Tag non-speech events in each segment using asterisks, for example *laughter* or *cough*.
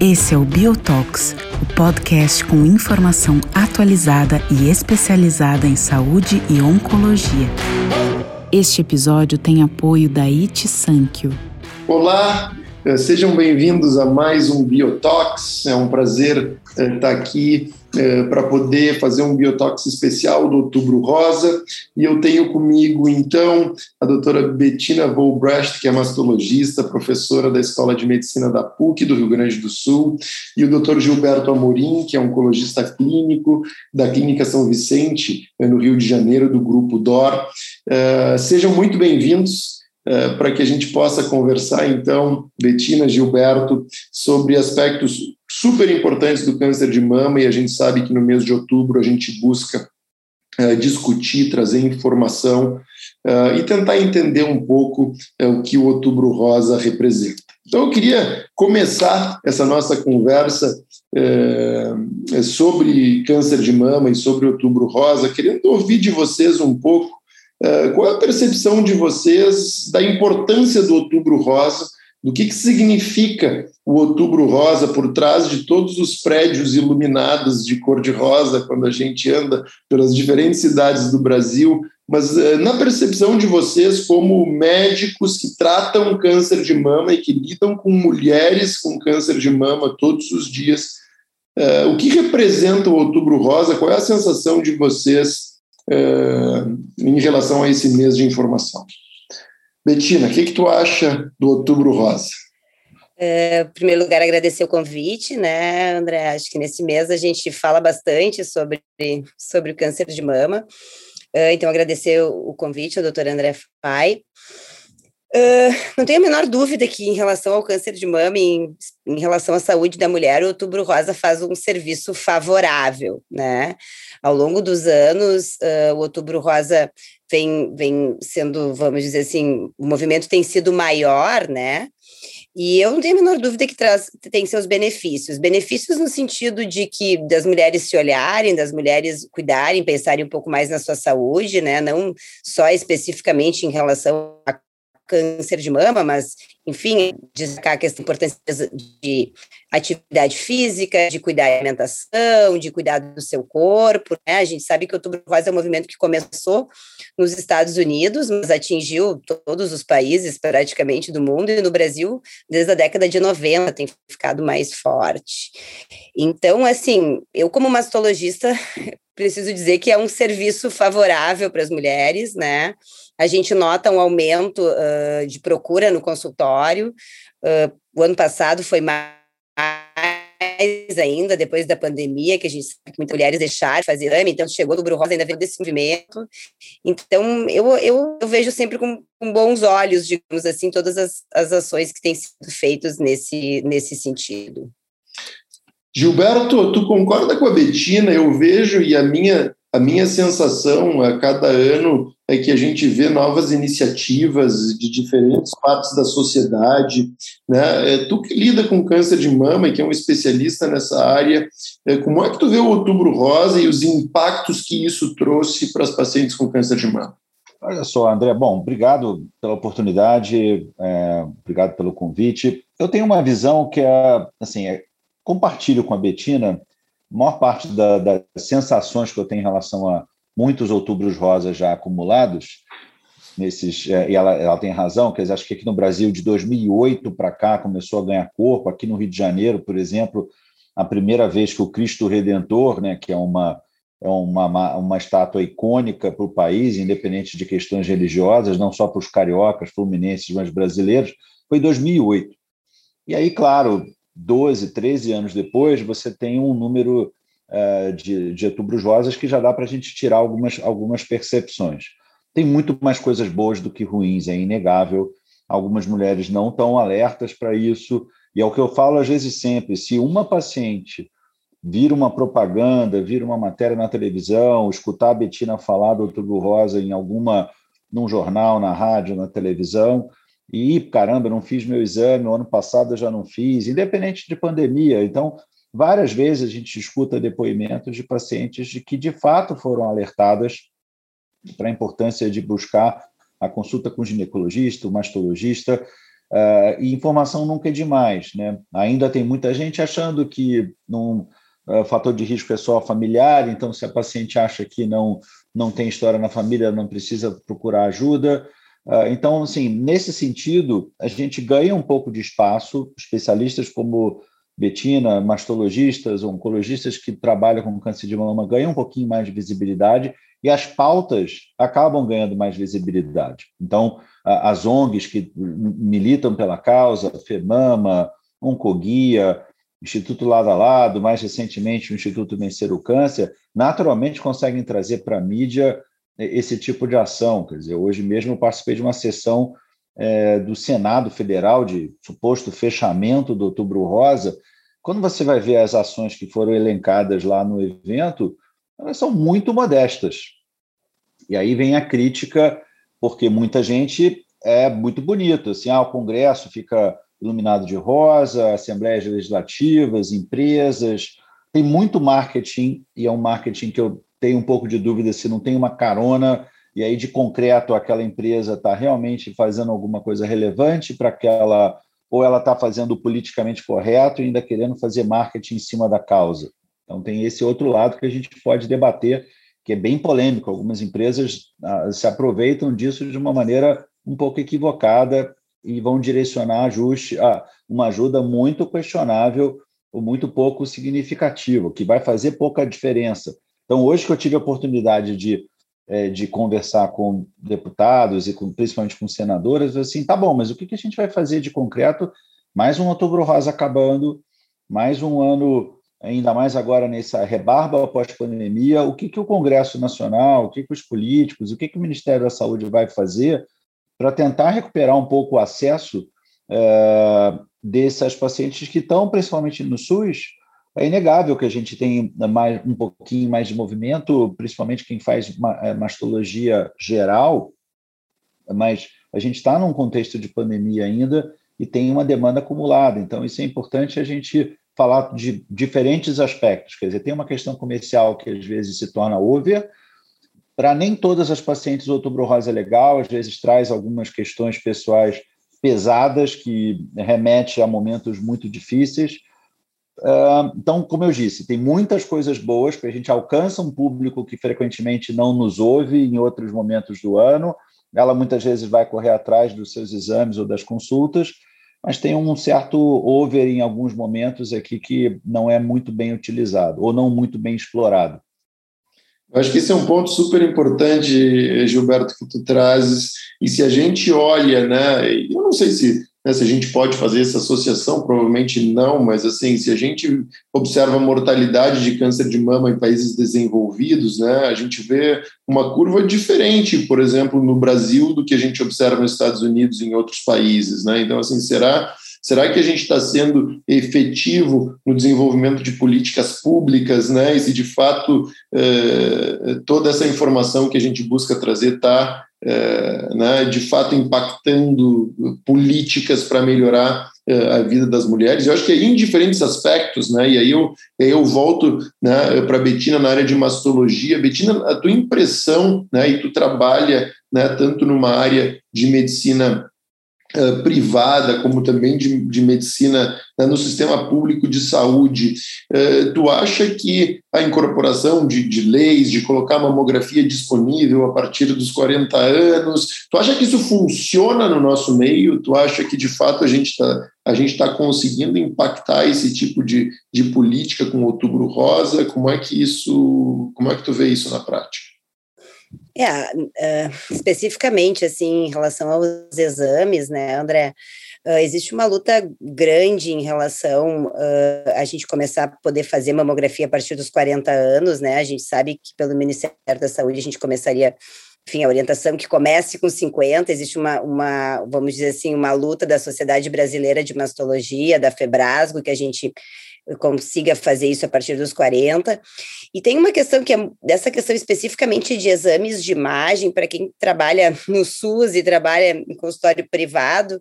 Esse é o Biotox, o podcast com informação atualizada e especializada em saúde e oncologia. Este episódio tem apoio da It Sankyo. Olá, eh, sejam bem-vindos a mais um Biotox. É um prazer eh, estar aqui eh, para poder fazer um Biotox especial do Outubro Rosa. E eu tenho comigo, então, a doutora Bettina Volbrecht, que é mastologista, professora da Escola de Medicina da PUC do Rio Grande do Sul, e o doutor Gilberto Amorim, que é oncologista clínico da Clínica São Vicente, eh, no Rio de Janeiro, do Grupo DOR. Uh, sejam muito bem-vindos. Uh, para que a gente possa conversar, então, Betina, Gilberto, sobre aspectos super importantes do câncer de mama e a gente sabe que no mês de outubro a gente busca uh, discutir, trazer informação uh, e tentar entender um pouco uh, o que o Outubro Rosa representa. Então eu queria começar essa nossa conversa sobre câncer de mama e sobre Outubro Rosa, querendo ouvir de vocês um pouco qual é a percepção de vocês da importância do Outubro Rosa do que, que significa o Outubro Rosa por trás de todos os prédios iluminados de cor-de-rosa quando a gente anda pelas diferentes cidades do Brasil, mas eh, na percepção de vocês como médicos que tratam câncer de mama e que lidam com mulheres com câncer de mama todos os dias, eh, o que representa o Outubro Rosa? Qual é a sensação de vocês eh, em relação a esse mês de informação? Betina, o que, que tu acha do Outubro Rosa? É, em primeiro lugar, agradecer o convite, né, André? Acho que nesse mês a gente fala bastante sobre, sobre o câncer de mama. Uh, então, agradecer o convite ao doutor André Pai. Uh, não tenho a menor dúvida que, em relação ao câncer de mama, em, em relação à saúde da mulher, o Outubro Rosa faz um serviço favorável, né? Ao longo dos anos, uh, o Outubro Rosa vem, vem sendo, vamos dizer assim, o movimento tem sido maior, né? E eu não tenho a menor dúvida que traz, tem seus benefícios. Benefícios no sentido de que das mulheres se olharem, das mulheres cuidarem, pensarem um pouco mais na sua saúde, né? Não só especificamente em relação a câncer de mama, mas, enfim, destacar a questão importância de atividade física, de cuidar da alimentação, de cuidar do seu corpo. Né? A gente sabe que o Outubro Rosa é um movimento que começou nos Estados Unidos, mas atingiu todos os países praticamente do mundo, e no Brasil, desde a década de 90, tem ficado mais forte. Então, assim, eu como mastologista, *laughs* preciso dizer que é um serviço favorável para as mulheres, né? A gente nota um aumento uh, de procura no consultório. Uh, o ano passado foi mais ainda, depois da pandemia, que a gente sabe que muitas mulheres deixaram de fazer exame, então chegou no Bru Rosa, ainda veio desse movimento. Então, eu, eu, eu vejo sempre com, com, bons olhos, digamos assim, todas as, as ações que têm sido feitas nesse, nesse sentido. Gilberto, tu concorda com a Betina? Eu vejo e a minha a minha sensação a cada ano é que a gente vê novas iniciativas de diferentes partes da sociedade. Né? É, tu que lida com câncer de mama e que é um especialista nessa área, é, como é que tu vê o Outubro Rosa e os impactos que isso trouxe para as pacientes com câncer de mama? Olha só, André, bom, obrigado pela oportunidade, é, obrigado pelo convite. Eu tenho uma visão que é, assim, é, compartilho com a Betina a maior parte da, das sensações que eu tenho em relação a muitos outubros rosas já acumulados, nesses, é, e ela, ela tem razão, quer dizer, acho que aqui no Brasil, de 2008 para cá, começou a ganhar corpo. Aqui no Rio de Janeiro, por exemplo, a primeira vez que o Cristo Redentor, né, que é uma, é uma, uma estátua icônica para o país, independente de questões religiosas, não só para os cariocas, fluminenses, mas brasileiros, foi em 2008. E aí, claro, 12, 13 anos depois, você tem um número uh, de, de outubros rosas que já dá para a gente tirar algumas, algumas percepções. Tem muito mais coisas boas do que ruins, é inegável. Algumas mulheres não estão alertas para isso, e é o que eu falo às vezes sempre: se uma paciente vira uma propaganda, vira uma matéria na televisão, escutar a Betina falar do outubro rosa em alguma num jornal, na rádio, na televisão, e caramba, não fiz meu exame, no ano passado eu já não fiz, independente de pandemia. Então, várias vezes a gente escuta depoimentos de pacientes de que de fato foram alertadas para a importância de buscar a consulta com o ginecologista, o mastologista, uh, e informação nunca é demais. Né? Ainda tem muita gente achando que num uh, fator de risco é só familiar, então se a paciente acha que não, não tem história na família, não precisa procurar ajuda. Uh, então, assim, nesse sentido, a gente ganha um pouco de espaço, especialistas como Betina, mastologistas, oncologistas que trabalham com câncer de mama ganham um pouquinho mais de visibilidade e as pautas acabam ganhando mais visibilidade. Então, as ONGs que militam pela causa, FEMAMA, Oncoguia, Instituto Lado a Lado, mais recentemente o Instituto Vencer o Câncer, naturalmente conseguem trazer para a mídia esse tipo de ação. Quer dizer, hoje mesmo eu participei de uma sessão é, do Senado Federal de suposto fechamento do Outubro Rosa, quando você vai ver as ações que foram elencadas lá no evento, elas são muito modestas. E aí vem a crítica, porque muita gente é muito bonito, assim, ah, o Congresso fica iluminado de rosa, assembleias legislativas, empresas, tem muito marketing, e é um marketing que eu tenho um pouco de dúvida se não tem uma carona e aí de concreto aquela empresa está realmente fazendo alguma coisa relevante para aquela ou ela está fazendo politicamente correto e ainda querendo fazer marketing em cima da causa. Então tem esse outro lado que a gente pode debater, que é bem polêmico. Algumas empresas ah, se aproveitam disso de uma maneira um pouco equivocada e vão direcionar ajuste, ah, uma ajuda muito questionável ou muito pouco significativa, que vai fazer pouca diferença. Então, hoje que eu tive a oportunidade de é, de conversar com deputados e com, principalmente com senadoras, assim, tá bom, mas o que, que a gente vai fazer de concreto? Mais um outubro rosa acabando, mais um ano, ainda mais agora nessa rebarba pós-pandemia, o que, que o Congresso Nacional, o que, que os políticos, o que, que o Ministério da Saúde vai fazer para tentar recuperar um pouco o acesso é, dessas pacientes que estão, principalmente no SUS, é inegável que a gente tem mais, um pouquinho mais de movimento, principalmente quem faz é, mastologia geral, mas a gente está num contexto de pandemia ainda e tem uma demanda acumulada. Então, isso é importante a gente falar de diferentes aspectos. Quer dizer, tem uma questão comercial que às vezes se torna over. Para nem todas as pacientes, o outubro rosa é legal, às vezes traz algumas questões pessoais pesadas que remete a momentos muito difíceis então, como eu disse, tem muitas coisas boas, porque a gente alcança um público que frequentemente não nos ouve em outros momentos do ano. Ela muitas vezes vai correr atrás dos seus exames ou das consultas, mas tem um certo over em alguns momentos aqui que não é muito bem utilizado ou não muito bem explorado. Acho que esse é um ponto super importante, Gilberto, que tu trazes. E se a gente olha, né, eu não sei se né, se a gente pode fazer essa associação, provavelmente não, mas assim, se a gente observa a mortalidade de câncer de mama em países desenvolvidos, né, a gente vê uma curva diferente, por exemplo, no Brasil do que a gente observa nos Estados Unidos e em outros países. Né? Então, assim, será Será que a gente está sendo efetivo no desenvolvimento de políticas públicas, né? E se de fato eh, toda essa informação que a gente busca trazer está, eh, né, de fato impactando políticas para melhorar eh, a vida das mulheres? Eu acho que é em diferentes aspectos, né? E aí eu, eu volto né, para Betina na área de mastologia. Betina, a tua impressão, né? E tu trabalha, né? Tanto numa área de medicina eh, privada, como também de, de medicina né, no sistema público de saúde. Uh, tu acha que a incorporação de, de leis, de colocar mamografia disponível a partir dos 40 anos, tu acha que isso funciona no nosso meio? Tu acha que de fato a gente está a gente está conseguindo impactar esse tipo de, de política com o Outubro Rosa? Como é que isso, como é que tu vê isso na prática? É, uh, especificamente, assim, em relação aos exames, né, André, uh, existe uma luta grande em relação uh, a gente começar a poder fazer mamografia a partir dos 40 anos, né, a gente sabe que pelo Ministério da Saúde a gente começaria enfim, a orientação que comece com 50, existe uma, uma, vamos dizer assim, uma luta da Sociedade Brasileira de Mastologia, da FEBRASGO, que a gente consiga fazer isso a partir dos 40. E tem uma questão que é dessa questão especificamente de exames de imagem, para quem trabalha no SUS e trabalha em consultório privado,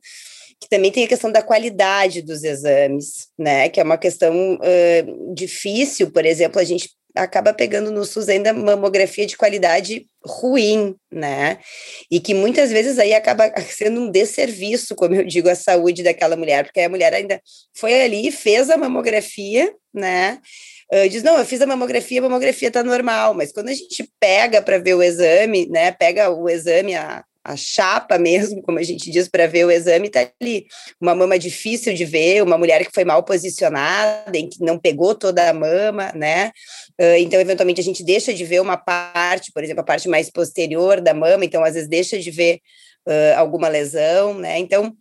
que também tem a questão da qualidade dos exames, né? Que é uma questão uh, difícil, por exemplo, a gente acaba pegando no SUS ainda mamografia de qualidade ruim, né? E que muitas vezes aí acaba sendo um desserviço, como eu digo, à saúde daquela mulher, porque a mulher ainda foi ali, fez a mamografia, né? Uh, diz, não, eu fiz a mamografia, a mamografia tá normal, mas quando a gente pega para ver o exame, né, pega o exame, a, a chapa mesmo, como a gente diz, para ver o exame, está ali. Uma mama difícil de ver, uma mulher que foi mal posicionada, em que não pegou toda a mama, né? Uh, então, eventualmente, a gente deixa de ver uma parte, por exemplo, a parte mais posterior da mama, então, às vezes, deixa de ver uh, alguma lesão, né? Então,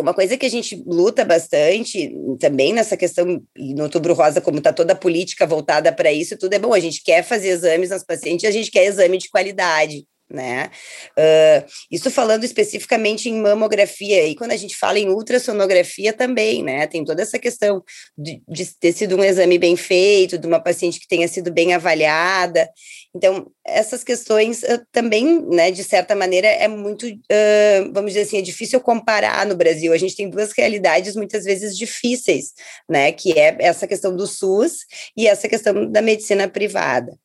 uma coisa que a gente luta bastante também nessa questão, no Outubro Rosa, como está toda a política voltada para isso, tudo é bom. A gente quer fazer exames nas pacientes, a gente quer exame de qualidade né? Uh, isso falando especificamente em mamografia, e quando a gente fala em ultrassonografia também, né? Tem toda essa questão de, de, ter sido um exame bem feito, de uma paciente que tenha sido bem avaliada. Então, essas questões uh, também, né, de certa maneira, é muito, uh, vamos dizer assim, é difícil comparar no Brasil. A gente tem duas realidades muitas vezes difíceis, né? Que é essa questão do SUS e essa questão da medicina privada.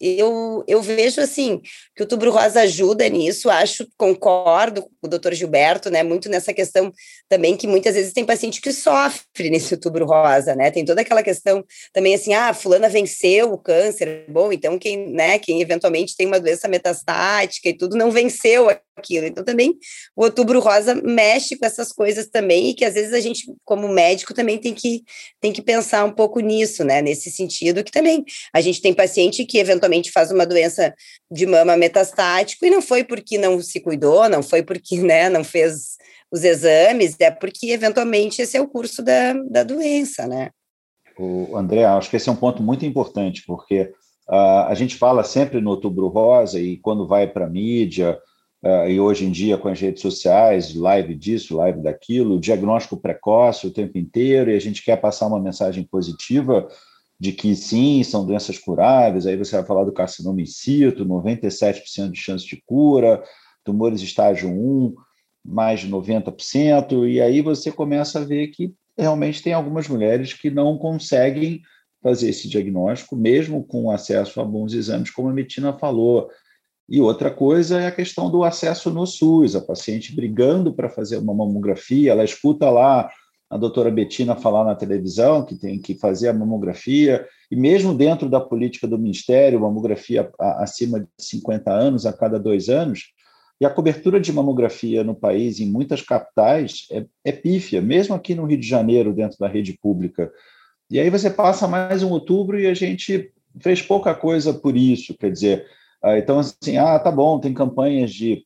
Eu, eu vejo assim que o Tubro Rosa ajuda nisso, acho, concordo com o doutor Gilberto, né? Muito nessa questão também que muitas vezes tem paciente que sofre *laughs* nesse Tubro Rosa, né? Tem toda aquela questão também assim, ah, fulana venceu o câncer, bom, então quem, né, quem eventualmente tem uma doença metastática e tudo não venceu aquilo. Então também o Outubro Rosa mexe com essas coisas também e que às vezes a gente, como médico, também tem que tem que pensar um pouco nisso, né? Nesse sentido que também a gente tem paciente que eventualmente faz uma doença de mama metastático e não foi porque não se cuidou, não foi porque né, não fez os exames, é porque eventualmente esse é o curso da, da doença, né? O André, acho que esse é um ponto muito importante, porque uh, a gente fala sempre no Outubro Rosa e quando vai para a mídia, uh, e hoje em dia com as redes sociais, live disso, live daquilo, diagnóstico precoce o tempo inteiro, e a gente quer passar uma mensagem positiva de que sim, são doenças curáveis, aí você vai falar do carcinoma in situ, 97% de chance de cura, tumores estágio 1, mais de 90%, e aí você começa a ver que realmente tem algumas mulheres que não conseguem fazer esse diagnóstico, mesmo com acesso a bons exames, como a Metina falou. E outra coisa é a questão do acesso no SUS, a paciente brigando para fazer uma mamografia, ela escuta lá a doutora Betina falar na televisão que tem que fazer a mamografia, e mesmo dentro da política do Ministério, mamografia acima de 50 anos, a cada dois anos, e a cobertura de mamografia no país, em muitas capitais, é, é pífia, mesmo aqui no Rio de Janeiro, dentro da rede pública. E aí você passa mais um outubro e a gente fez pouca coisa por isso, quer dizer, ah, então assim, ah, tá bom, tem campanhas de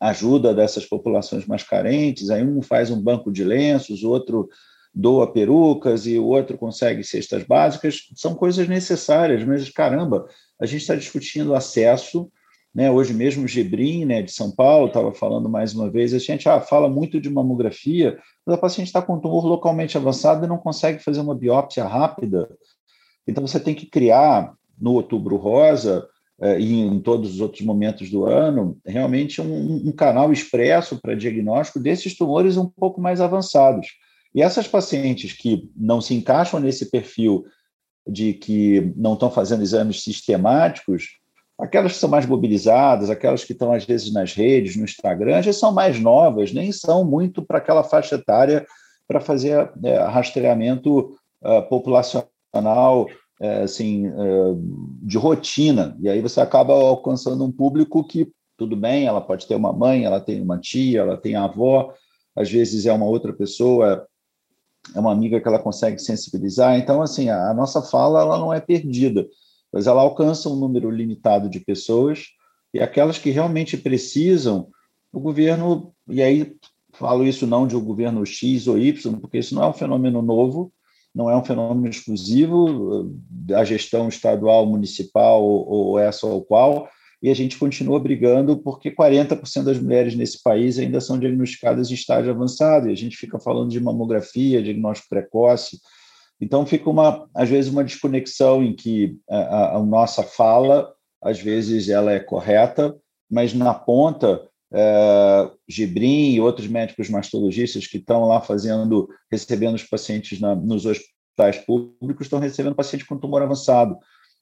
ajuda dessas populações mais carentes, aí um faz um banco de lenços, o outro doa perucas e o outro consegue cestas básicas, são coisas necessárias, mas caramba, a gente está discutindo acesso, né? Hoje mesmo o Gebrim, né, de São Paulo, estava falando mais uma vez, a gente ah, fala muito de mamografia, mas a paciente está com tumor localmente avançado e não consegue fazer uma biópsia rápida. Então você tem que criar no Outubro Rosa e em todos os outros momentos do ano, realmente um, um canal expresso para diagnóstico desses tumores um pouco mais avançados. E essas pacientes que não se encaixam nesse perfil de que não estão fazendo exames sistemáticos, aquelas que são mais mobilizadas, aquelas que estão às vezes nas redes, no Instagram, já são mais novas, nem são muito para aquela faixa etária para fazer é, rastreamento uh, populacional é, assim, é, de rotina, e aí você acaba alcançando um público que, tudo bem, ela pode ter uma mãe, ela tem uma tia, ela tem a avó, às vezes é uma outra pessoa, é uma amiga que ela consegue sensibilizar, então, assim, a, a nossa fala, ela não é perdida, mas ela alcança um número limitado de pessoas, e aquelas que realmente precisam, o governo, e aí falo isso não de um governo X ou Y, porque isso não é um fenômeno novo, não é um fenômeno exclusivo da gestão estadual, municipal ou essa ou qual, e a gente continua brigando porque 40% das mulheres nesse país ainda são diagnosticadas em estágio avançado, e a gente fica falando de mamografia, diagnóstico precoce. Então fica uma, às vezes uma desconexão em que a, a nossa fala, às vezes ela é correta, mas na ponta é, Gibrim e outros médicos mastologistas que estão lá fazendo, recebendo os pacientes na, nos hospitais públicos, estão recebendo pacientes com tumor avançado.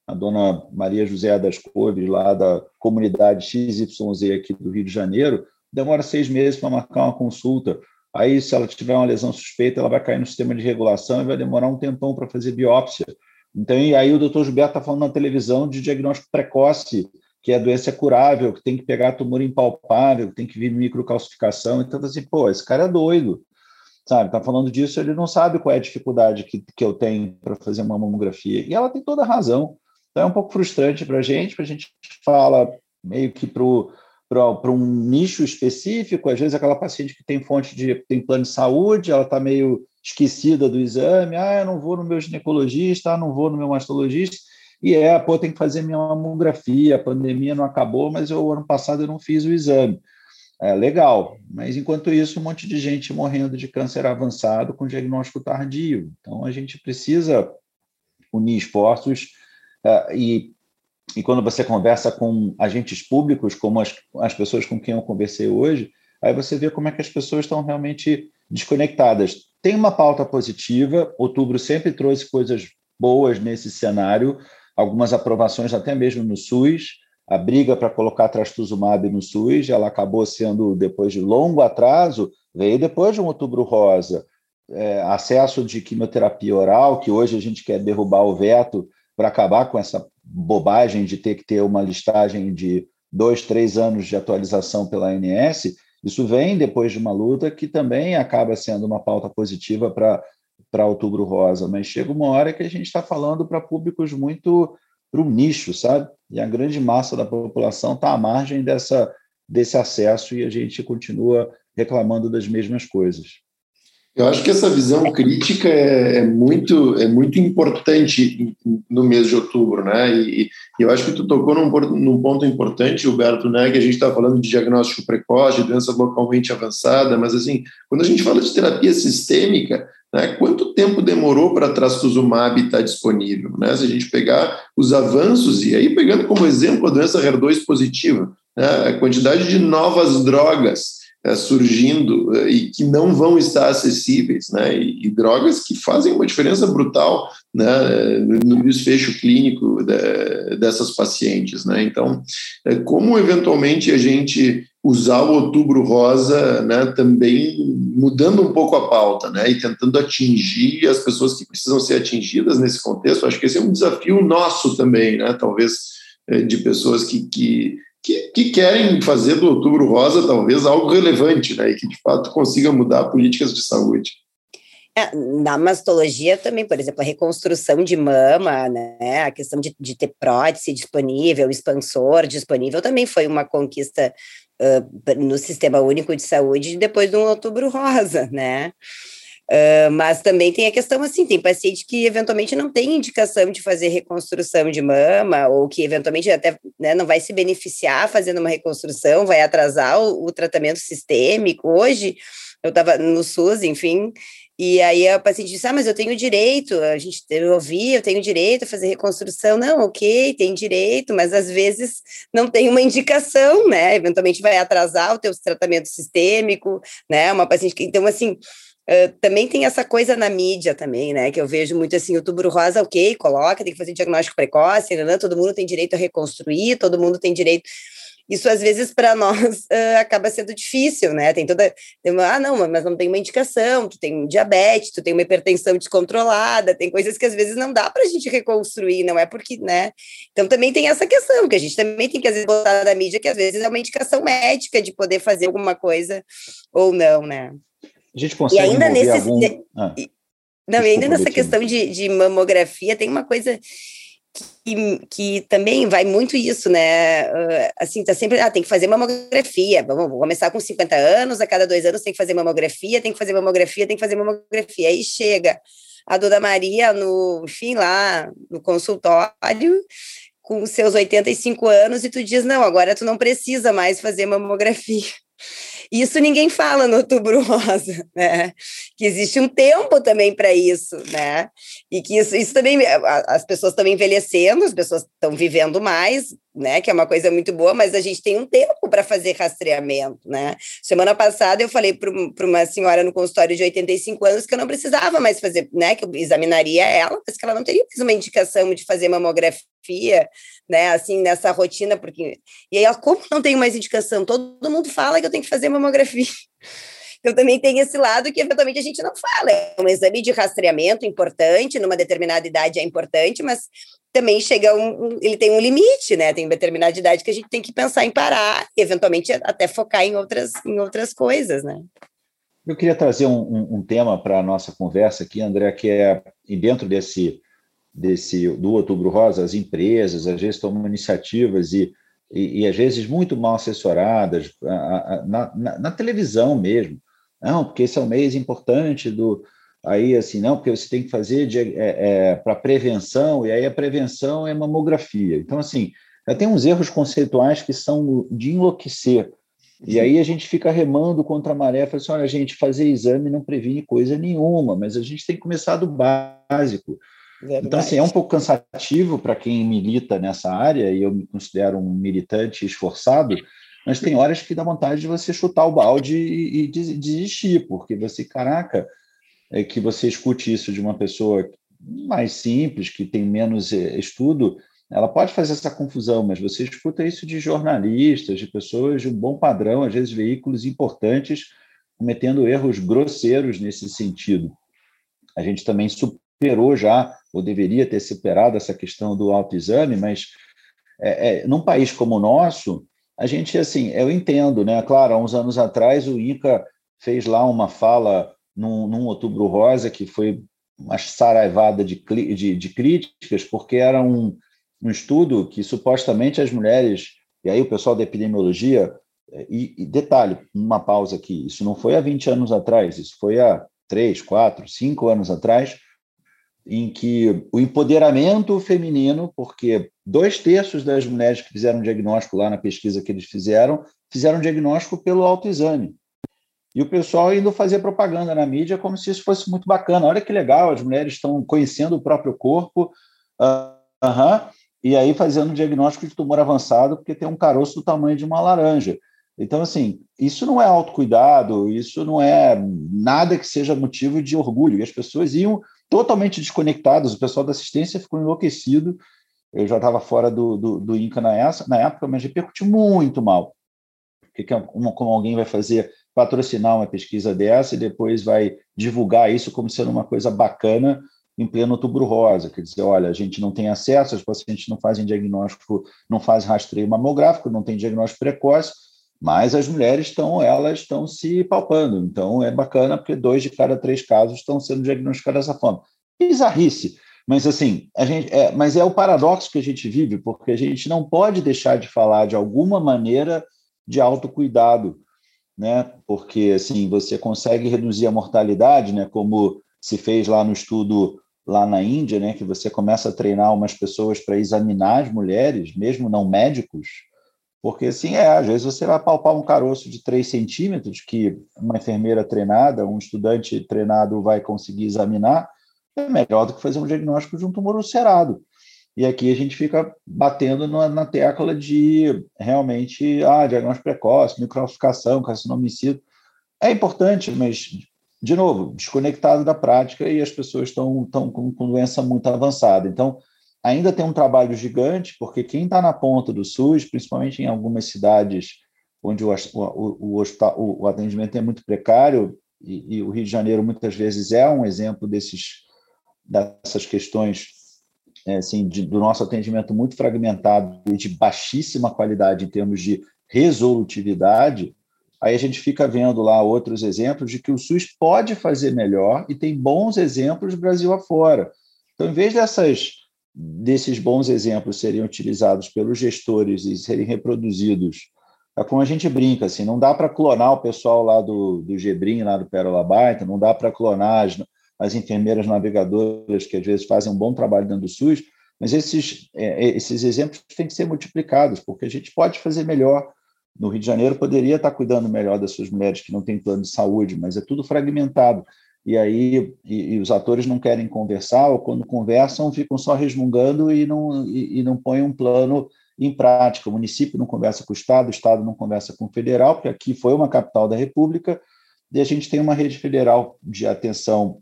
a dona Maria José das Cores, lá da comunidade XYZ aqui do Rio de Janeiro, demora seis meses para marcar uma consulta. Aí, se ela tiver uma lesão suspeita, ela vai cair no sistema de regulação e vai demorar um tempão para fazer biópsia. Então, e aí o doutor Gilberto está falando na televisão de diagnóstico precoce, que a doença é curável, que tem que pegar tumor impalpável, que tem que vir microcalcificação. Então, assim, pô, esse cara é doido, sabe? Está falando disso, ele não sabe qual é a dificuldade que, que eu tenho para fazer uma mamografia. E ela tem toda a razão. Então, é um pouco frustrante para a gente, para a gente fala meio que para um nicho específico, às vezes aquela paciente que tem fonte de tem plano de saúde, ela está meio esquecida do exame, ah, eu não vou no meu ginecologista, ah, não vou no meu mastologista, e é, pô, tem que fazer minha mamografia, a pandemia não acabou, mas eu ano passado eu não fiz o exame. É legal, mas enquanto isso, um monte de gente morrendo de câncer avançado com diagnóstico tardio. Então a gente precisa unir esforços uh, e e quando você conversa com agentes públicos, como as, as pessoas com quem eu conversei hoje, aí você vê como é que as pessoas estão realmente desconectadas. Tem uma pauta positiva, outubro sempre trouxe coisas boas nesse cenário, algumas aprovações até mesmo no SUS, a briga para colocar trastuzumab no SUS, ela acabou sendo, depois de longo atraso, veio depois de um outubro rosa, é, acesso de quimioterapia oral, que hoje a gente quer derrubar o veto para acabar com essa bobagem de ter que ter uma listagem de dois, três anos de atualização pela ANS, isso vem depois de uma luta que também acaba sendo uma pauta positiva para para Outubro Rosa, mas chega uma hora que a gente está falando para públicos muito para um nicho, sabe? E a grande massa da população está à margem dessa, desse acesso e a gente continua reclamando das mesmas coisas. Eu acho que essa visão crítica é, é, muito, é muito importante no mês de outubro, né? E, e eu acho que tu tocou num, num, ponto importante, Gilberto, né? Que a gente está falando de diagnóstico precoce, de doença localmente avançada, mas assim, quando a gente fala de terapia sistêmica, né, quanto tempo demorou para trastuzumab estar tá disponível? Né? Se a gente pegar os avanços, e aí pegando como exemplo a doença HER2 positiva, né, a quantidade de novas drogas surgindo é, e que não vão estar acessíveis, né? E, e, drogas que fazem uma diferença brutal, né? No desfecho clínico de, dessas pacientes, né? Então, como eventualmente a gente usar o Outubro Rosa, né? Também mudando um pouco a pauta, né? E tentando atingir as pessoas que precisam ser atingidas nesse contexto. Acho que esse é um desafio nosso também, né? Talvez de pessoas que, que que, que, querem fazer do Outubro Rosa talvez algo relevante, né, e que de fato consiga mudar políticas de saúde. É, na mastologia também, por exemplo, a reconstrução de mama, né, a questão de, de ter prótese disponível, expansor disponível, também foi uma conquista uh, no Sistema Único de Saúde depois do Outubro Rosa, né? Uh, mas também tem a questão assim, tem paciente que eventualmente não tem indicação de fazer reconstrução de mama, ou que eventualmente até né, não vai se beneficiar fazendo uma reconstrução, vai atrasar o, o tratamento sistêmico. Hoje, eu estava no SUS, enfim, e aí a paciente disse: Ah, mas eu tenho direito, a gente eu ouvi, eu tenho direito a fazer reconstrução. Não, ok, tem direito, mas às vezes não tem uma indicação, né? Eventualmente vai atrasar o teu tratamento sistêmico, né? Uma paciente que. Então, assim, Também tem essa coisa na mídia também, né? Que eu vejo muito assim, o rosa, ok, coloca, tem que fazer diagnóstico precoce, né, né? todo mundo tem direito a reconstruir, todo mundo tem direito. Isso às vezes para *laughs* nós uh, acaba sendo difícil, né? Tem toda. Tem uma, ah, não, mas não tem uma indicação, tu tem diabetes, tu tem uma hipertensão descontrolada, tem coisas que às vezes não dá para a gente reconstruir, não é porque, né? Então também tem essa questão, que a gente também tem que às vezes botar na mídia que às vezes é uma indicação médica de poder fazer alguma coisa ou não, né? A gente consegue e ainda nesse, algum... ah, não, e ainda nessa questão de, de mamografia, tem uma coisa que, que também vai muito isso, né? Uh, assim, tá sempre, ah, tem que fazer mamografia. Vamos, vamos, começar com 50 anos, a cada dois anos tem que fazer mamografia, tem que fazer mamografia, tem que fazer mamografia. Aí chega a Dona Maria no fim lá no consultório com seus 85 anos e tu diz: "Não, agora tu não precisa mais fazer mamografia". Isso ninguém fala no Outubro Rosa, *laughs* né? Que existe um tempo também para isso, né? E que isso, isso também, as pessoas estão envelhecendo, as pessoas estão vivendo mais, né? Que é uma coisa muito boa, mas a gente tem um tempo para fazer rastreamento, né? Semana passada eu falei para uma senhora no consultório de 85 anos que eu não precisava mais fazer, né? Que eu examinaria ela, mas que ela não teria mais uma indicação de fazer mamografia, né? Assim, nessa rotina, porque. E aí, ela, como não tenho mais indicação? Todo mundo fala que eu tenho que fazer mamografia. *laughs* Então também tem esse lado que eventualmente a gente não fala. É um exame de rastreamento importante, numa determinada idade é importante, mas também chega um, ele tem um limite, né? Tem determinada idade que a gente tem que pensar em parar e eventualmente até focar em outras, em outras coisas, né? Eu queria trazer um, um, um tema para a nossa conversa aqui, André, que é dentro desse desse do Outubro Rosa, as empresas às vezes tomam iniciativas e, e, e às vezes muito mal assessoradas na, na, na televisão mesmo. Não, porque esse é um mês importante do aí assim, não, porque você tem que fazer é, é, para prevenção, e aí a prevenção é mamografia. Então, assim, já tem uns erros conceituais que são de enlouquecer. E aí a gente fica remando contra a maré, fala assim, olha, gente, fazer exame não previne coisa nenhuma, mas a gente tem que começar do básico. Verdade. Então, assim, é um pouco cansativo para quem milita nessa área, e eu me considero um militante esforçado, mas tem horas que dá vontade de você chutar o balde e, e desistir, porque você, caraca, é que você escute isso de uma pessoa mais simples, que tem menos eh, estudo, ela pode fazer essa confusão, mas você escuta isso de jornalistas, de pessoas de um bom padrão, às vezes veículos importantes, cometendo erros grosseiros nesse sentido. A gente também superou já, ou deveria ter superado essa questão do autoexame, mas é, é, num país como o nosso, a gente, assim, eu entendo, né? Claro, há uns anos atrás o INCA fez lá uma fala num, num Outubro Rosa, que foi uma saraivada de, de, de críticas, porque era um, um estudo que supostamente as mulheres, e aí o pessoal da epidemiologia, e, e, detalhe, uma pausa aqui, isso não foi há 20 anos atrás, isso foi há 3, 4, 5 anos atrás, em que o empoderamento feminino, porque dois terços das mulheres que fizeram diagnóstico lá na pesquisa que eles fizeram, fizeram diagnóstico pelo autoexame. E o pessoal indo fazer propaganda na mídia como se isso fosse muito bacana. Olha que legal, as mulheres estão conhecendo o próprio corpo, uh, e aí fazendo diagnóstico de tumor avançado porque tem um caroço do tamanho de uma laranja. Então, assim, isso não é autocuidado, isso não é nada que seja motivo de orgulho. E as pessoas iam totalmente desconectadas, o pessoal da assistência ficou enlouquecido. Eu já estava fora do, do, do INCA na, essa, na época, mas repercutiu muito mal. Porque como, como alguém vai fazer patrocinar uma pesquisa dessa e depois vai divulgar isso como sendo uma coisa bacana em pleno outubro rosa, quer dizer, olha, a gente não tem acesso, os pacientes não fazem diagnóstico, não fazem rastreio mamográfico, não tem diagnóstico precoce, mas as mulheres estão, elas estão se palpando, então é bacana porque dois de cada três casos estão sendo diagnosticados dessa forma. Bizarrice, mas assim, a gente, é, mas é o paradoxo que a gente vive, porque a gente não pode deixar de falar de alguma maneira de autocuidado, né? Porque assim você consegue reduzir a mortalidade, né? Como se fez lá no estudo lá na Índia, né? Que você começa a treinar umas pessoas para examinar as mulheres, mesmo não médicos, porque assim é, às vezes você vai palpar um caroço de 3 centímetros que uma enfermeira treinada, um estudante treinado vai conseguir examinar, é melhor do que fazer um diagnóstico de um tumor ulcerado. E aqui a gente fica batendo na, na tecla de realmente ah, diagnóstico precoce, microalficação, carcinomicídio. É importante, mas, de novo, desconectado da prática e as pessoas estão, com, com doença muito avançada. Então, ainda tem um trabalho gigante, porque quem está na ponta do SUS, principalmente em algumas cidades onde o, o, o, o atendimento é muito precário, e, e, o Rio de Janeiro muitas vezes é um exemplo desses, dessas questões assim, de, do nosso atendimento muito fragmentado e de baixíssima qualidade em termos de resolutividade, aí a gente fica vendo lá outros exemplos de que o SUS pode fazer melhor e tem bons exemplos Brasil afora. Então, em vez dessas, desses bons exemplos serem utilizados pelos gestores e serem reproduzidos, é como a gente brinca, assim, não dá para clonar o pessoal lá do, do Gebrim, lá do Pérola Baita, não dá para clonar as, as enfermeiras navegadoras, que às vezes fazem um bom trabalho dentro do SUS, mas esses, é, é, esses exemplos têm que ser multiplicados, porque a gente pode fazer melhor. No Rio de Janeiro, poderia estar cuidando melhor das suas mulheres que não têm plano de saúde, mas é tudo fragmentado. E aí e, e os atores não querem conversar, ou quando conversam, ficam só resmungando e não, e, e não põem um plano em prática, o município não conversa com o Estado, o Estado não conversa com o federal, porque aqui foi uma capital da República, e a gente tem uma rede federal de atenção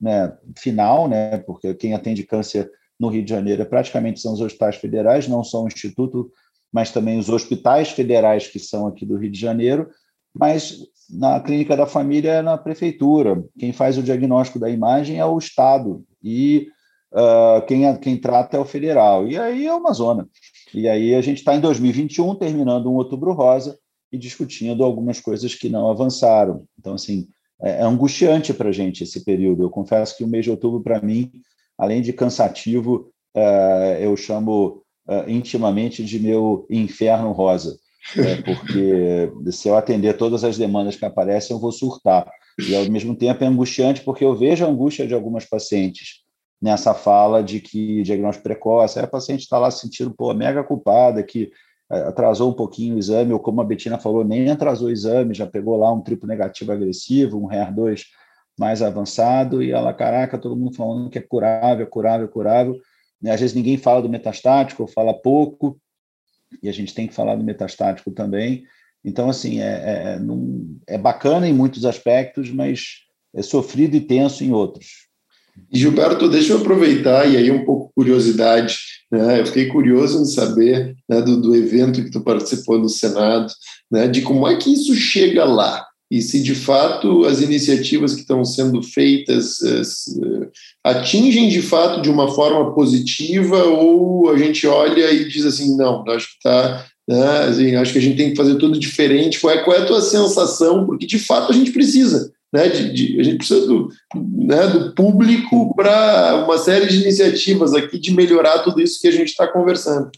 né, final, né, porque quem atende câncer no Rio de Janeiro praticamente são os hospitais federais, não só o Instituto, mas também os hospitais federais que são aqui do Rio de Janeiro, mas na clínica da família é na prefeitura. Quem faz o diagnóstico da imagem é o Estado e uh, quem, é, quem trata é o federal. E aí é uma zona. E aí a gente está em 2021, terminando um outubro rosa e discutindo algumas coisas que não avançaram. Então, assim, é, é angustiante para a gente esse período. Eu confesso que o mês de outubro, para mim, além de cansativo, uh, eu chamo uh, intimamente de meu inferno rosa. É, porque *laughs* se eu atender todas as demandas que aparecem, eu vou surtar. E, ao mesmo tempo, é angustiante porque eu vejo a angústia de algumas pacientes nessa fala de que diagnóstico precoce, a paciente está lá se sentindo pô, mega culpada, que é, atrasou um pouquinho o exame, ou como a Betina falou, nem atrasou o exame, já pegou lá um triplo negativo agressivo, um HER2 mais avançado, e ela, caraca, todo mundo falando que é curável, curável, curável. Né? Às vezes ninguém fala do metastático, ou fala pouco, e a gente tem que falar do metastático também. Então, assim, é, é, é, é bacana em muitos aspectos, mas é sofrido e tenso em outros. Gilberto, deixa eu aproveitar, e aí um pouco curiosidade, né? eu fiquei curioso em saber né, do, do evento que tu participou no Senado, né, de como é que isso chega lá, e se de fato as iniciativas que estão sendo feitas uh, atingem de fato de uma forma positiva ou a gente olha e diz assim, não, acho que está né, assim, acho que a gente tem que fazer tudo diferente. Qual é, qual é a tua sensação? Porque de fato a gente precisa. Né, de, de, a gente precisa do, né, do público para uma série de iniciativas aqui de melhorar tudo isso que a gente está conversando.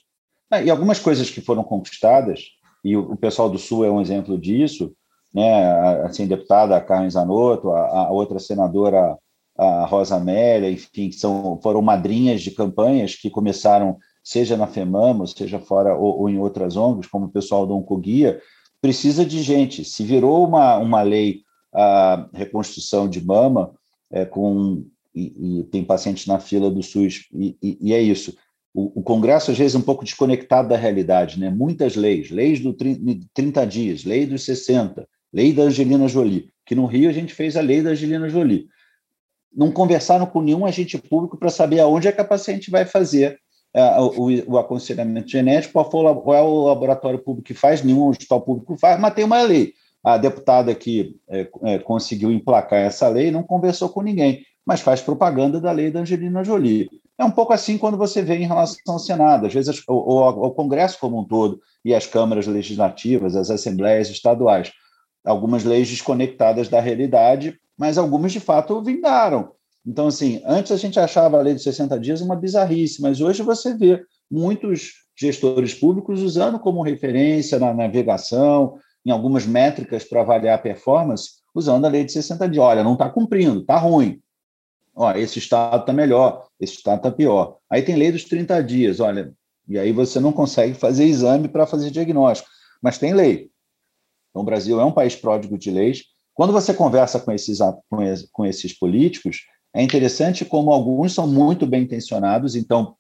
Ah, e algumas coisas que foram conquistadas, e o, o pessoal do Sul é um exemplo disso, né, assim, deputada Carmen Zanotto, a, a, outra senadora, a Rosa Amélia, enfim, são, foram madrinhas de campanhas que começaram, seja na FEMAMA, seja fora ou, ou em outras ONGs, como o pessoal do Oncoguia, precisa de gente. Se virou uma, uma lei a reconstrução de mama, é, com, e, e, tem pacientes na fila do SUS, e, e, e é isso. O, o, Congresso, às vezes, é um pouco desconectado da realidade, né? Muitas leis, leis do 30 dias, lei dos 60, Lei da Angelina Jolie, que no Rio a gente fez a lei da Angelina Jolie. Não conversaram com nenhum agente público para saber aonde é que a paciente vai fazer uh, o, o, aconselhamento genético, qual, é o laboratório público que faz, nenhum hospital público faz, mas tem uma lei. A deputada que é, é, conseguiu emplacar essa lei não conversou com ninguém, mas faz propaganda da lei da Angelina Jolie. É um pouco assim quando você vê em relação ao Senado, às vezes o, o, o Congresso como um todo e as câmaras legislativas, as assembleias estaduais algumas leis desconectadas da realidade, mas algumas de fato vingaram. Então, assim, antes a gente achava a lei de 60 dias uma bizarrice, mas hoje você vê muitos gestores públicos usando como referência na navegação, em algumas métricas para avaliar a performance, usando a lei de 60 dias. Olha, não está cumprindo, está ruim. Olha, esse estado está melhor, esse estado está pior. Aí tem lei dos 30 dias, olha, e aí você não consegue fazer exame para fazer diagnóstico, mas tem lei. Então, o Brasil é um país pródigo de leis. Quando você conversa com esses, com esses políticos, é interessante como alguns são muito bem intencionados, então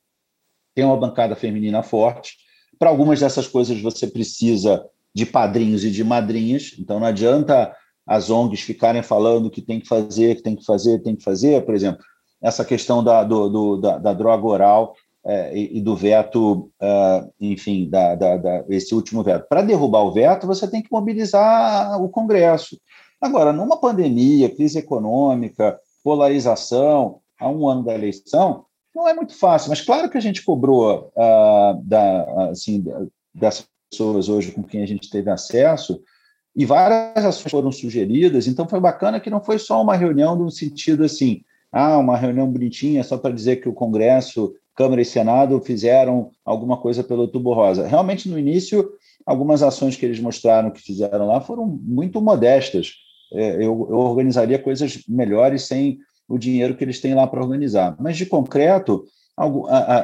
tem uma bancada feminina forte. Para algumas dessas coisas você precisa de padrinhos e de madrinhas, então não adianta as ONGs ficarem falando que tem que fazer, que tem que fazer, tem que fazer. Por exemplo, essa questão da, do, do, da, da droga oral é, e, do veto, uh, enfim, da, da, da, esse último veto. Para derrubar o veto, você tem que mobilizar o Congresso. Agora, numa pandemia, crise econômica, polarização, a um ano da eleição, não é muito fácil. Mas claro que a gente cobrou uh, da, assim, dessas pessoas hoje com quem a gente teve acesso, e várias ações foram sugeridas, então foi bacana que não foi só uma reunião no sentido assim, ah, uma reunião bonitinha só para dizer que o Congresso Câmara e Senado fizeram alguma coisa pelo Tubo Rosa. Realmente, no início, algumas ações que eles mostraram que fizeram lá foram muito modestas. É, eu, eu organizaria coisas melhores sem o dinheiro que eles têm lá para organizar. Mas, de concreto,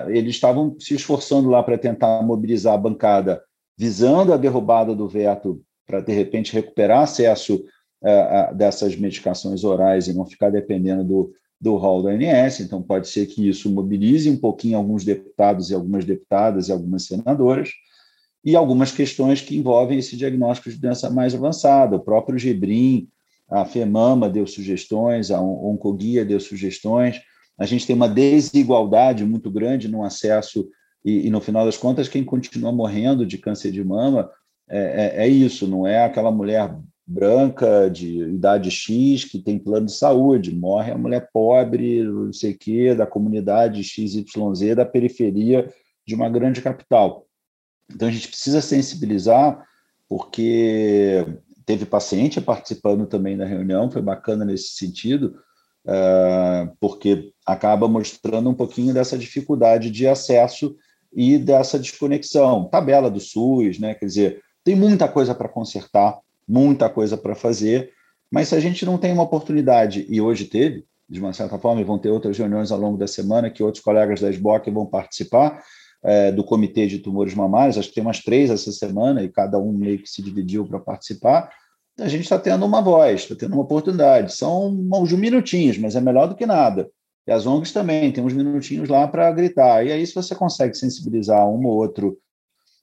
eles estavam se esforçando lá para tentar mobilizar a bancada, visando a derrubada do veto, para, de repente, recuperar acesso é, dessas medicações orais e não ficar dependendo do, do rol do ANS, então pode ser que isso mobilize um pouquinho alguns deputados e algumas deputadas e algumas senadoras, e algumas questões que envolvem esse diagnóstico de doença mais avançada. O próprio Gebrim, a FEMAMA deu sugestões, a Oncoguia deu sugestões. A gente tem uma desigualdade muito grande no acesso, e, e no final das contas, quem continua morrendo de câncer de mama é, é, é isso, não é aquela mulher branca de idade X que tem plano de saúde, morre a mulher pobre, não sei o quê, da comunidade XYZ, da periferia de uma grande capital. Então a gente precisa sensibilizar, porque teve paciente participando também da reunião, foi bacana nesse sentido, uh, porque acaba mostrando um pouquinho dessa dificuldade de acesso e dessa desconexão. Tabela do SUS, né? Quer dizer, tem muita coisa para consertar, muita coisa para fazer, mas se a gente não tem uma oportunidade, e hoje teve, de uma certa forma, e vão ter outras reuniões ao longo da semana que outros colegas da SBOC vão participar, é, do Comitê de Tumores Mamários, acho que tem umas três essa semana, e cada um meio que se dividiu para participar, a gente está tendo uma voz, está tendo uma oportunidade. São uns minutinhos, mas é melhor do que nada. E as ONGs também, tem uns minutinhos lá para gritar. E aí, se você consegue sensibilizar um ou outro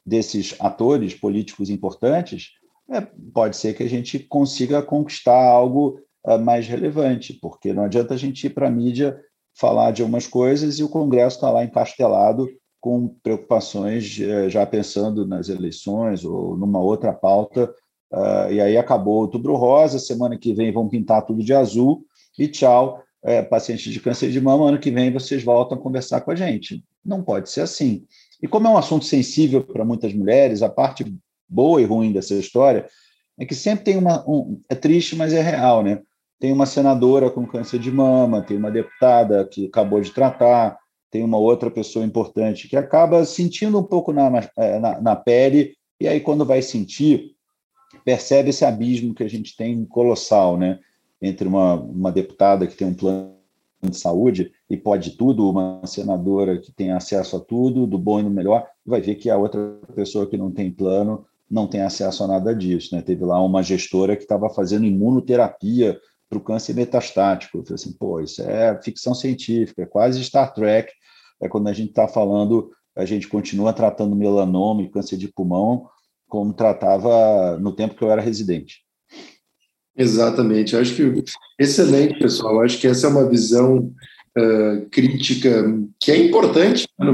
desses atores políticos importantes, é, pode ser que a gente consiga conquistar algo uh, mais relevante, porque não adianta a gente ir para a mídia falar de algumas coisas e o Congresso está lá encastelado com preocupações uh, já pensando nas eleições ou numa outra pauta. Uh, e aí acabou outubro rosa, semana que vem vão pintar tudo de azul e tchau, é, pacientes de câncer de mama, ano que vem vocês voltam a conversar com a gente. Não pode ser assim. E como é um assunto sensível para muitas mulheres, a parte boa e ruim dessa história é que sempre tem uma. Um, é triste, mas é real, né? Tem uma senadora com câncer de mama, tem uma deputada que acabou de tratar, tem uma outra pessoa importante que acaba sentindo um pouco na, é, na, na pele, e aí, quando vai sentir, percebe esse abismo que a gente tem colossal, né? Entre uma, uma deputada que tem um plano de saúde e pode tudo, uma senadora que tem acesso a tudo, do bom e do melhor, vai ver que a outra pessoa que não tem plano não tem acesso a nada disso. Né? Teve lá uma gestora que estava fazendo imunoterapia para o câncer metastático. Eu falei assim, pô, isso é ficção científica, é quase Star Trek. É quando a gente está falando, a gente continua tratando melanoma e câncer de pulmão como tratava no tempo que eu era residente. Exatamente. Acho que excelente, pessoal. Acho que essa é uma visão uh, crítica que é importante no,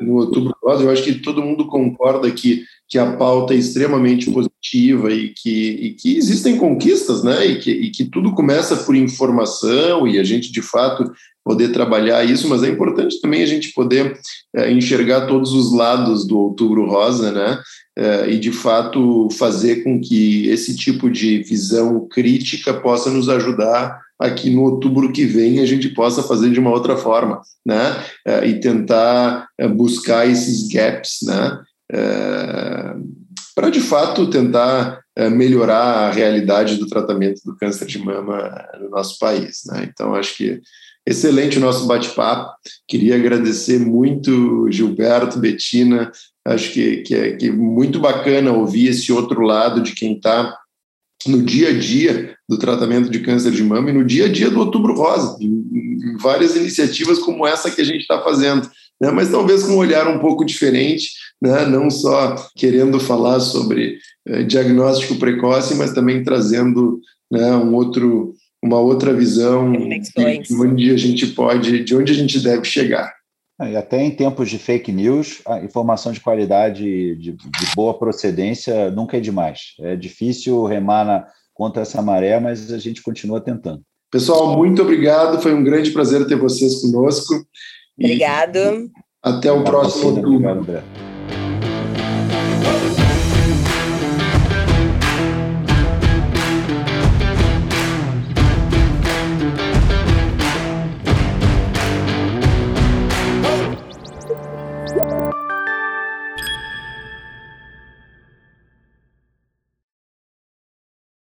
no Outubro Rosa. Eu acho que todo mundo concorda que que a pauta é extremamente positiva e que, e que existem conquistas, né? E que, e que tudo começa por informação e a gente, de fato, poder trabalhar isso, mas é importante também a gente poder é, enxergar todos os lados do Outubro Rosa, né? É, e, de fato, fazer com que esse tipo de visão crítica possa nos ajudar aqui no outubro que vem a gente possa fazer de uma outra forma, né? É, e tentar é, buscar esses gaps, né? para de fato tentar melhorar a realidade do tratamento do câncer de mama no nosso país. Né? Então, acho que excelente o nosso bate-papo. Queria agradecer muito Gilberto, Betina. Acho que, que, é, que é muito bacana ouvir esse outro lado de quem está no dia a dia do tratamento de câncer de mama e no dia a dia do Outubro Rosa, em, várias iniciativas como essa que a gente está fazendo, né? mas talvez com um olhar um pouco diferente, né? não só querendo falar sobre eh, diagnóstico precoce, mas também trazendo né, um outro, uma outra visão de onde a gente pode, de onde a gente deve chegar. Ah, e até em tempos de fake news, a informação de qualidade, de, de boa procedência, nunca é demais. É difícil remar na, contra essa maré, mas a gente continua tentando. Pessoal, muito obrigado. Foi um grande prazer ter vocês conosco. Obrigado. Até o próximo outubro. Obrigado, André.